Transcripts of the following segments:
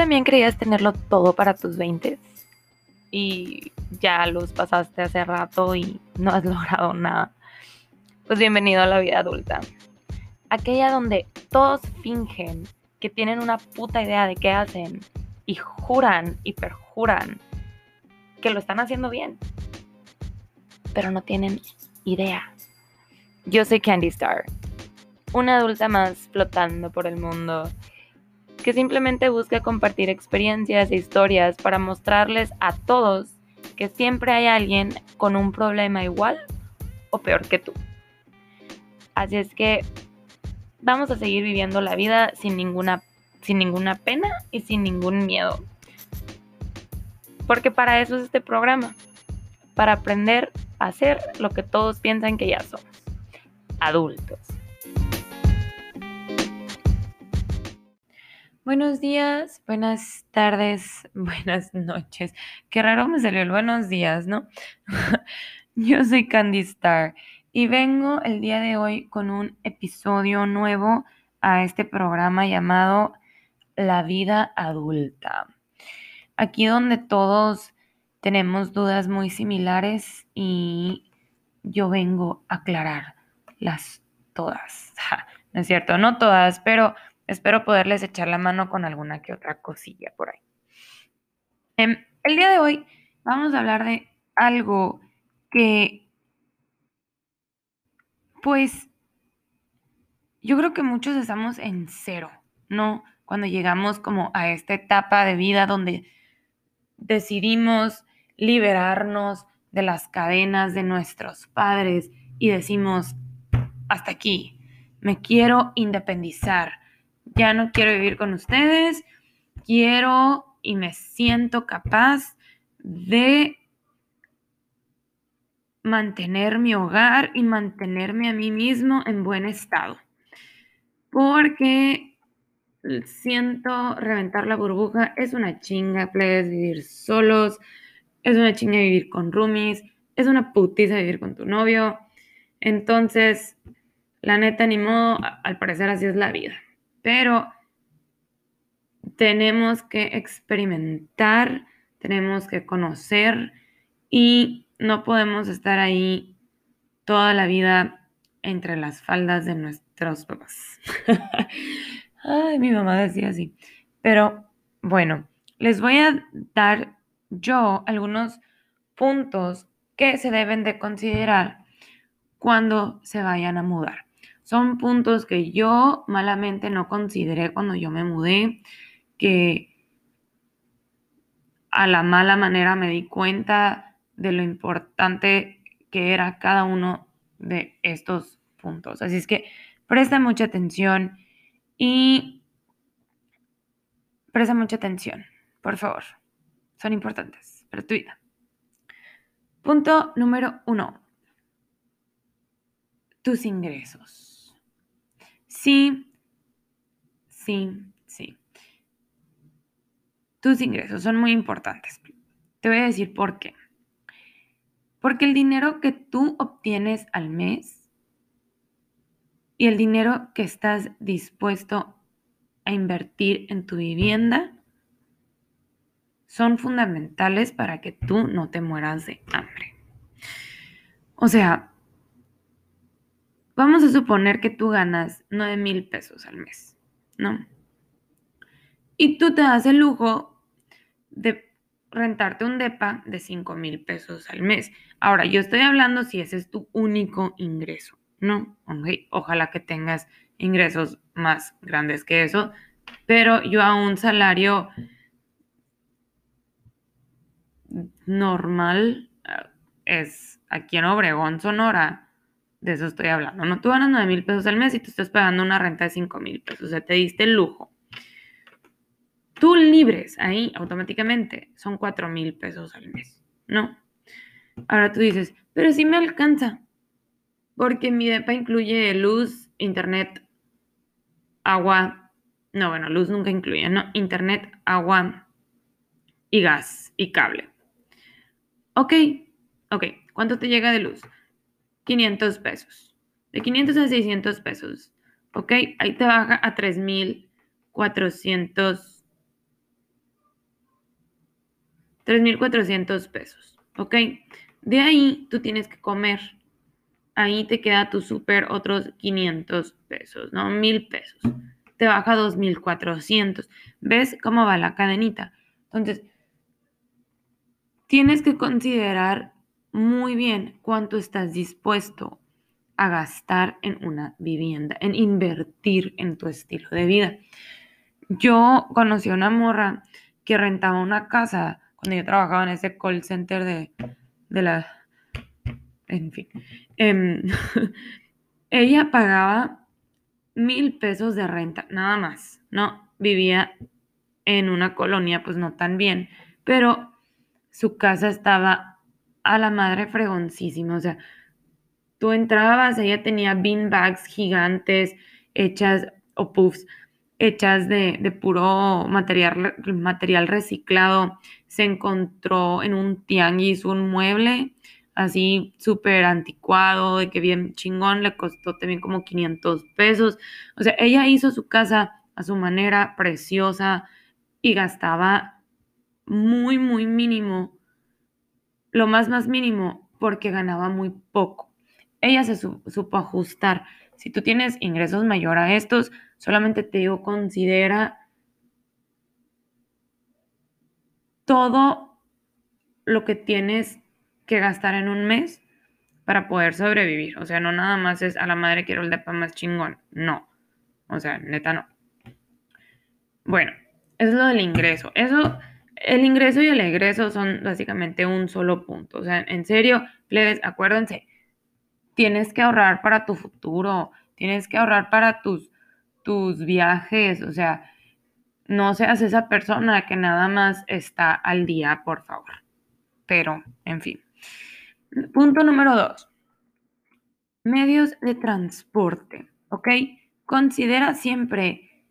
también creías tenerlo todo para tus 20 y ya los pasaste hace rato y no has logrado nada. Pues bienvenido a la vida adulta. Aquella donde todos fingen que tienen una puta idea de qué hacen y juran y perjuran que lo están haciendo bien, pero no tienen idea. Yo soy Candy Star, una adulta más flotando por el mundo que simplemente busca compartir experiencias e historias para mostrarles a todos que siempre hay alguien con un problema igual o peor que tú. Así es que vamos a seguir viviendo la vida sin ninguna, sin ninguna pena y sin ningún miedo. Porque para eso es este programa, para aprender a hacer lo que todos piensan que ya somos, adultos. Buenos días, buenas tardes, buenas noches. Qué raro me salió el buenos días, ¿no? Yo soy Candy Star y vengo el día de hoy con un episodio nuevo a este programa llamado La vida adulta. Aquí donde todos tenemos dudas muy similares y yo vengo a aclarar las todas. no es cierto, no todas, pero Espero poderles echar la mano con alguna que otra cosilla por ahí. Em, el día de hoy vamos a hablar de algo que, pues, yo creo que muchos estamos en cero, ¿no? Cuando llegamos como a esta etapa de vida donde decidimos liberarnos de las cadenas de nuestros padres y decimos, hasta aquí, me quiero independizar, ya no quiero vivir con ustedes, quiero y me siento capaz de mantener mi hogar y mantenerme a mí mismo en buen estado. Porque siento reventar la burbuja, es una chinga, puedes vivir solos, es una chinga vivir con roomies, es una putiza vivir con tu novio. Entonces, la neta, ni modo, al parecer así es la vida pero tenemos que experimentar, tenemos que conocer y no podemos estar ahí toda la vida entre las faldas de nuestros papás. Ay, mi mamá decía así. Pero bueno, les voy a dar yo algunos puntos que se deben de considerar cuando se vayan a mudar. Son puntos que yo malamente no consideré cuando yo me mudé, que a la mala manera me di cuenta de lo importante que era cada uno de estos puntos. Así es que presta mucha atención y presta mucha atención, por favor. Son importantes para tu vida. Punto número uno. Tus ingresos. Sí, sí, sí. Tus ingresos son muy importantes. Te voy a decir por qué. Porque el dinero que tú obtienes al mes y el dinero que estás dispuesto a invertir en tu vivienda son fundamentales para que tú no te mueras de hambre. O sea, Vamos a suponer que tú ganas 9 mil pesos al mes, ¿no? Y tú te das el lujo de rentarte un DEPA de 5 mil pesos al mes. Ahora, yo estoy hablando si ese es tu único ingreso, ¿no? Ojalá que tengas ingresos más grandes que eso, pero yo a un salario normal eh, es aquí en Obregón, Sonora, de eso estoy hablando. No, tú ganas 9 mil pesos al mes y tú estás pagando una renta de 5 mil pesos. O sea, te diste el lujo. Tú libres ahí automáticamente son 4 mil pesos al mes. No. Ahora tú dices, pero sí me alcanza. Porque mi DEPA incluye luz, internet, agua. No, bueno, luz nunca incluye, ¿no? Internet, agua y gas y cable. Ok, ok. ¿Cuánto te llega de luz? 500 pesos. De 500 a 600 pesos. ¿Ok? Ahí te baja a 3,400 3.400 pesos, ¿ok? De ahí tú tienes que comer. Ahí te queda tu súper otros 500 pesos, ¿no? 1.000 pesos. Te baja 2.400. ¿Ves cómo va la cadenita? Entonces, tienes que considerar muy bien cuánto estás dispuesto a gastar en una vivienda, en invertir en tu estilo de vida. Yo conocí a una morra que rentaba una casa cuando yo trabajaba en ese call center de, la... En fin. Em, ella pagaba mil pesos de renta, nada más, ¿no? Vivía en una colonia, pues no tan bien, pero su casa estaba a la madre fregoncísima, o sea, tú entrabas, ella tenía bean bags gigantes hechas, o puffs, hechas de, puro material, material reciclado. Se encontró en un tianguis un mueble así súper anticuado, de que bien chingón, le costó también como 500 pesos. O sea, ella hizo su casa a su manera, preciosa, y gastaba muy, muy mínimo, lo más, más mínimo, porque ganaba muy poco. Ella se supo ajustar. Si tú tienes ingresos mayor a estos, solamente te digo, considera todo lo que tienes que gastar en un mes para poder sobrevivir. O sea, no nada más es a la madre quiero el depa más chingón. No. O sea, neta no. Bueno, eso es lo del ingreso. Eso el ingreso y el egreso son básicamente un solo punto. O sea, en serio, plebes, acuérdense, tienes que ahorrar para tu futuro, tienes que ahorrar para tus, tus viajes, o sea, no seas esa persona que nada más está al día, por favor. Pero, en fin. Punto número dos. Medios de transporte, ¿ok? Considera siempre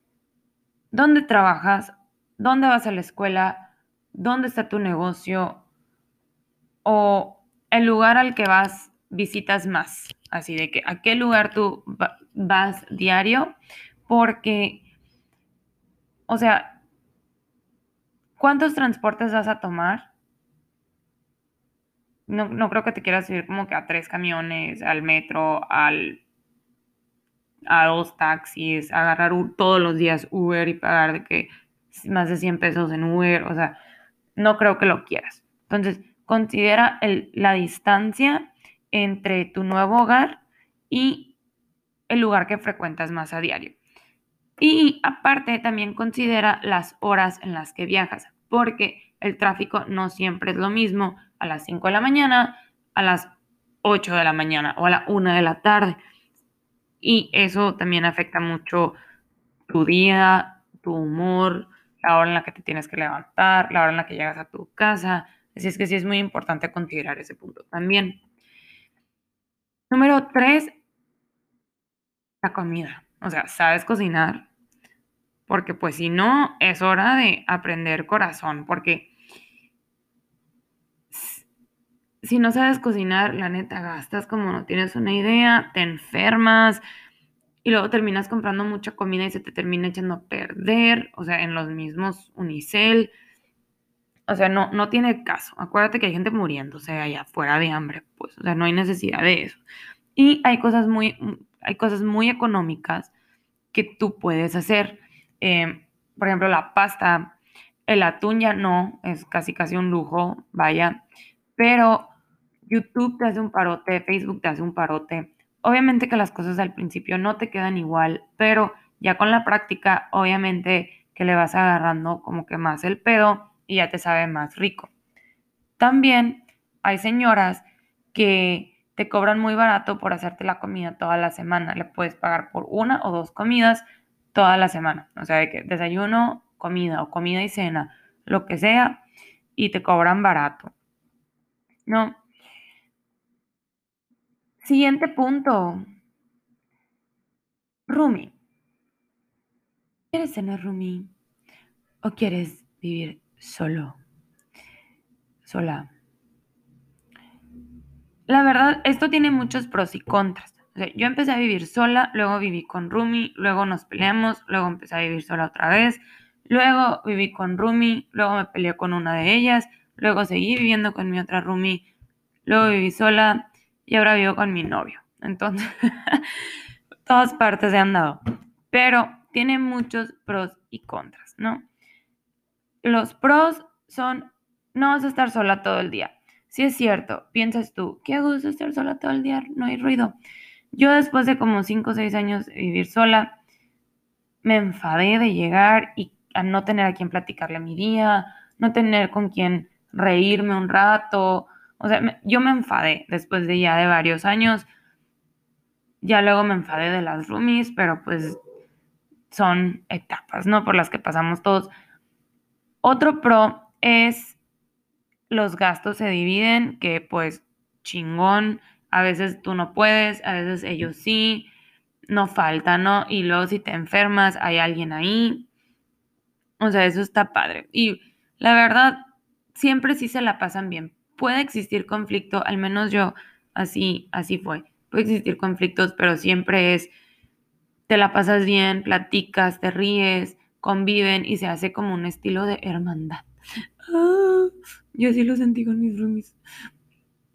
dónde trabajas, dónde vas a la escuela, dónde está tu negocio o el lugar al que vas visitas más. Así de que a qué lugar tú vas diario, porque, o sea, ¿cuántos transportes vas a tomar? No, no creo que te quieras subir como que a tres camiones, al metro, al, a dos taxis, agarrar todos los días Uber y pagar de que más de 100 pesos en Uber, o sea, no creo que lo quieras. Entonces, considera la distancia entre tu nuevo hogar y el lugar que frecuentas más a diario. Y aparte, también considera las horas en las que viajas, porque el tráfico no siempre es lo mismo a las 5 de la mañana, a las 8 de la mañana o a la 1 de la tarde. Y eso también afecta mucho tu día, tu humor, la hora en la que te tienes que levantar, la hora en la que llegas a tu casa. Así es que sí es muy importante considerar ese punto también. Número tres, la comida. O sea, sabes cocinar. Porque pues si no, es hora de aprender corazón. Porque si no sabes cocinar, la neta, gastas como no tienes una idea, te enfermas, y luego terminas comprando mucha comida y se te termina echando a perder, o sea, en los mismos unicel. O sea, no, no tiene caso. Acuérdate que hay gente muriéndose allá fuera de hambre, pues, o sea, no hay necesidad de eso. Y hay cosas muy, hay cosas muy económicas que tú puedes hacer. Em, por ejemplo, la pasta, el atún ya no, es casi casi un lujo, vaya. Pero YouTube te hace un parote, Facebook te hace un parote. Obviamente que las cosas al principio no te quedan igual, pero ya con la práctica, obviamente que le vas agarrando como que más el pedo y ya te sabe más rico. También hay señoras que te cobran muy barato por hacerte la comida toda la semana. Le puedes pagar por una o dos comidas toda la semana. O sea, de que desayuno, comida o comida y cena, lo que sea, y te cobran barato. No, Siguiente punto. Rumi. ¿Quieres tener Rumi? ¿O quieres vivir solo? Sola. La verdad, esto tiene muchos pros y contras. yo empecé a vivir sola, luego viví con Rumi, luego nos peleamos, luego empecé a vivir sola otra vez, luego viví con Rumi, luego me peleé con una de ellas, luego seguí viviendo con mi otra roomie, luego viví sola y ahora vivo con mi novio. Entonces, todas partes he andado. Pero tiene muchos pros y contras, ¿no? Los pros son, no vas a estar sola todo el día. Si es cierto, piensas tú, qué gusto estar sola todo el día, no hay ruido. Yo después de como 5 o 6 años de vivir sola, me enfadé de llegar y a no tener a quien platicarle mi día, no tener con quien reírme un rato. O sea, yo me enfadé después de ya de varios años. Ya luego me enfadé de las roomies, pero pues son etapas, ¿no? Por las que pasamos todos. Otro pro es los gastos se dividen, que pues chingón, a veces tú no puedes, a veces ellos sí, no falta, ¿no? Y luego si te enfermas, hay alguien ahí. O sea, eso está padre. Y la verdad, siempre sí se la pasan bien. Puede existir conflicto, al menos yo así, así fue. Puede existir conflictos, pero siempre es, te la pasas bien, platicas, te ríes, conviven y se hace como un estilo de hermandad. Ah, yo sí lo sentí con mis roomies.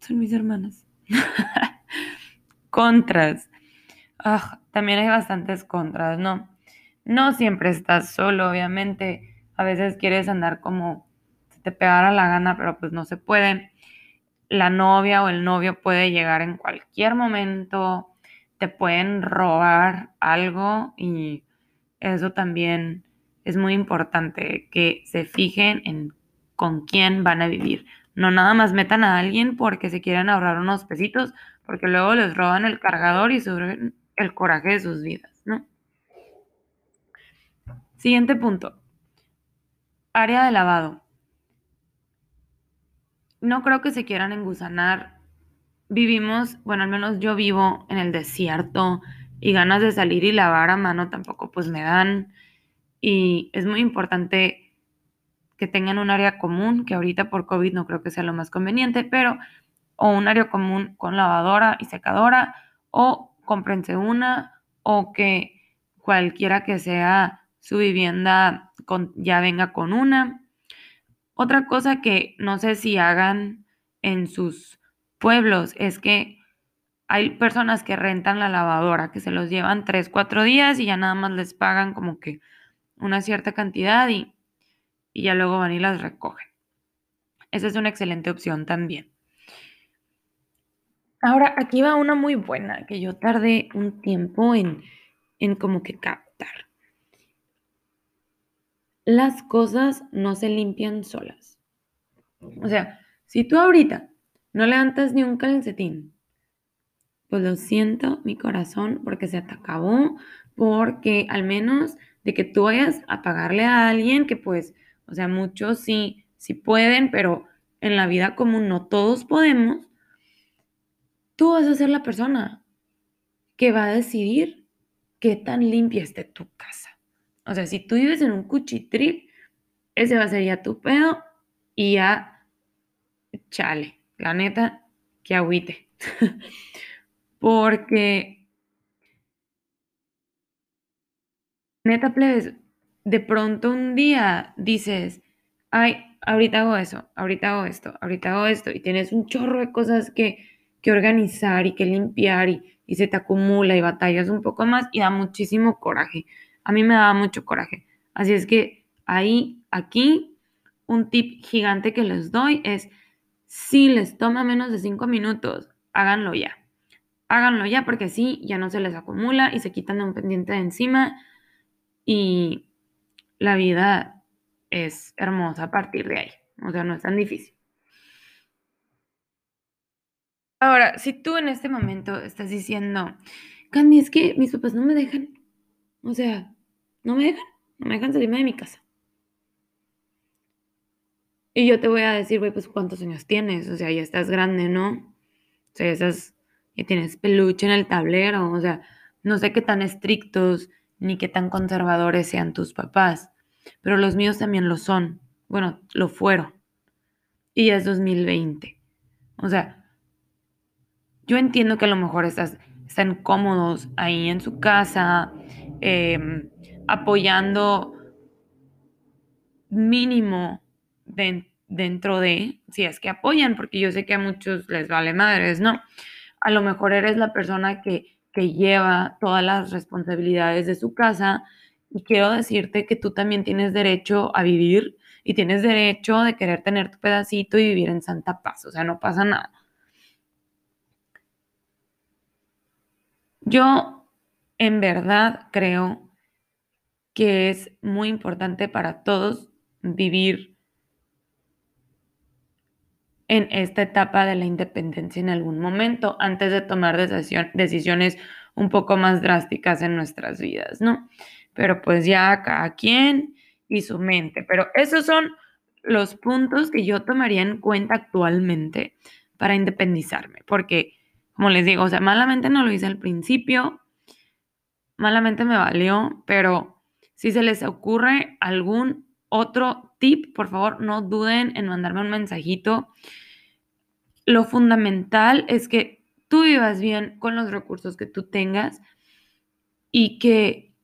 Son mis hermanas. contras. Ah, también hay bastantes contras, ¿no? No siempre estás solo, obviamente. A veces quieres andar como te pegara la gana, pero pues no se puede. La novia o el novio puede llegar en cualquier momento, te pueden robar algo y eso también es muy importante que se fijen en con quién van a vivir. No nada más metan a alguien porque se quieren ahorrar unos pesitos, porque luego les roban el cargador y suben el coraje de sus vidas, ¿no? Siguiente punto. Área de lavado. No creo que se quieran engusanar. Vivimos, bueno, al menos yo vivo en el desierto y ganas de salir y lavar a mano tampoco pues me dan. Y es muy importante que tengan un área común, que ahorita por COVID no creo que sea lo más conveniente, pero o un área común con lavadora y secadora, o cómprense una, o que cualquiera que sea su vivienda con, ya venga con una. Otra cosa que no sé si hagan en sus pueblos es que hay personas que rentan la lavadora, que se los llevan tres, cuatro días y ya nada más les pagan como que una cierta cantidad y y ya luego van y las recogen. Esa es una excelente opción también. Ahora, aquí va una muy buena que yo tardé un tiempo en, en como que. Las cosas no se limpian solas. O sea, si tú ahorita no levantas ni un calcetín, pues lo siento, mi corazón, porque se te acabó, porque al menos de que tú vayas a pagarle a alguien que pues o sea, muchos sí, sí pueden, pero en la vida común no todos podemos. Tú vas a ser la persona que va a decidir qué tan limpia esté tu casa. O sea, si tú vives en un cuchitril, ese va a ser ya tu pedo y ya, chale, la neta, que agüite. Porque, neta, plebes, de pronto un día dices, ay, ahorita hago eso, ahorita hago esto, ahorita hago esto, y tienes un chorro de cosas que, que organizar y que limpiar y, y se te acumula y batallas un poco más y da muchísimo coraje. A mí me daba mucho coraje. Así es que ahí, aquí, un tip gigante que les doy es, si les toma menos de cinco minutos, háganlo ya. Háganlo ya porque sí, ya no se les acumula y se quitan de un pendiente de encima y la vida es hermosa a partir de ahí. O sea, no es tan difícil. Ahora, si tú en este momento estás diciendo, Candy, es que mis papás no me dejan. O sea, no me dejan, no me dejan salirme de mi casa. Y yo te voy a decir, güey, pues cuántos años tienes. O sea, ya estás grande, ¿no? O sea, ya, ya tienes peluche en el tablero. O sea, no sé qué tan estrictos ni qué tan conservadores sean tus papás, pero los míos también lo son. Bueno, lo fueron. Y ya es 2020. O sea, yo entiendo que a lo mejor estás, están cómodos ahí en su casa, em, apoyando mínimo dentro de, si es que apoyan, porque yo sé que a muchos les vale madres, ¿no? A lo mejor eres la persona que, que lleva todas las responsabilidades de su casa y quiero decirte que tú también tienes derecho a vivir y tienes derecho de querer tener tu pedacito y vivir en santa paz, o sea, no pasa nada. Yo en verdad creo que es muy importante para todos vivir en esta etapa de la independencia en algún momento antes de tomar decisiones un poco más drásticas en nuestras vidas, ¿no? Pero pues ya cada quien y su mente. Pero esos son los puntos que yo tomaría en cuenta actualmente para independizarme, porque como les digo, o sea, malamente no lo hice al principio, malamente me valió, pero si se les ocurre algún otro tip, por favor, no duden en mandarme un mensajito. Lo fundamental es que tú vivas bien con los recursos que tú tengas y que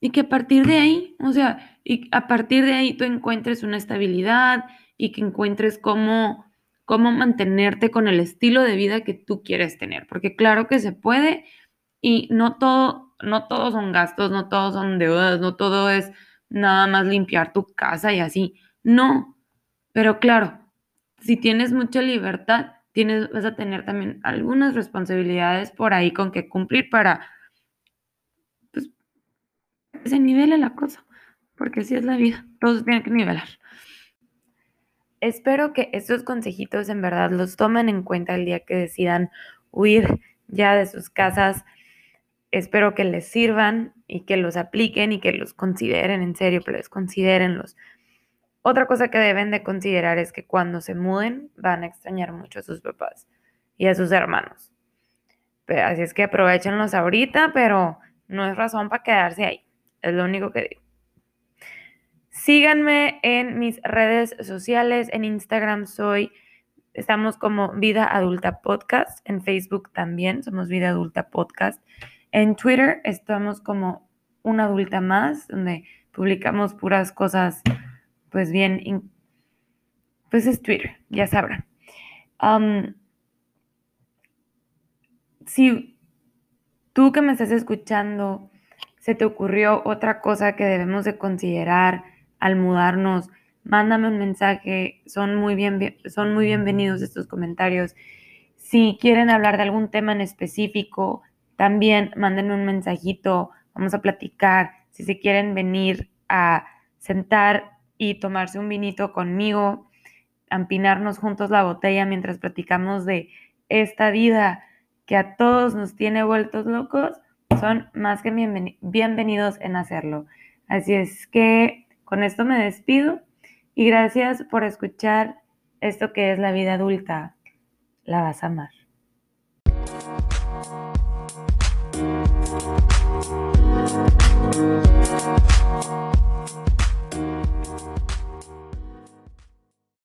y que a partir de ahí, o sea, y a partir de ahí tú encuentres una estabilidad y que encuentres cómo, cómo mantenerte con el estilo de vida que tú quieres tener, porque claro que se puede y no todo, no todos son gastos, no todos son deudas, no todo es nada más limpiar tu casa y así, no, pero claro, si tienes mucha libertad, tienes, vas a tener también algunas responsabilidades por ahí con que cumplir para se nivele la cosa, porque así es la vida, todos tienen que nivelar. Espero que estos consejitos en verdad los tomen en cuenta el día que decidan huir ya de sus casas. Espero que les sirvan y que los apliquen y que los consideren en serio, que les. Otra cosa que deben de considerar es que cuando se muden van a extrañar mucho a sus papás y a sus hermanos. así es que aprovechenlos ahorita, pero no es razón para quedarse ahí. Es lo único que digo. Síganme en mis redes sociales. En Instagram soy, estamos como Vida Adulta Podcast. En Facebook también somos Vida Adulta Podcast. En Twitter estamos como Una Adulta Más, donde publicamos puras cosas, pues bien, pues es Twitter, ya sabrán. si tú que me estás escuchando se te ocurrió otra cosa que debemos de considerar al mudarnos, mándame un mensaje, son muy, bien, son muy bienvenidos estos comentarios. Si quieren hablar de algún tema en específico, también mándenme un mensajito, vamos a platicar. Si se quieren venir a sentar y tomarse un vinito conmigo, empinarnos juntos la botella mientras platicamos de esta vida que a todos nos tiene vueltos locos, son más que bienvenidos en hacerlo. Así es que con esto me despido y gracias por escuchar esto que es la vida adulta. La vas a amar.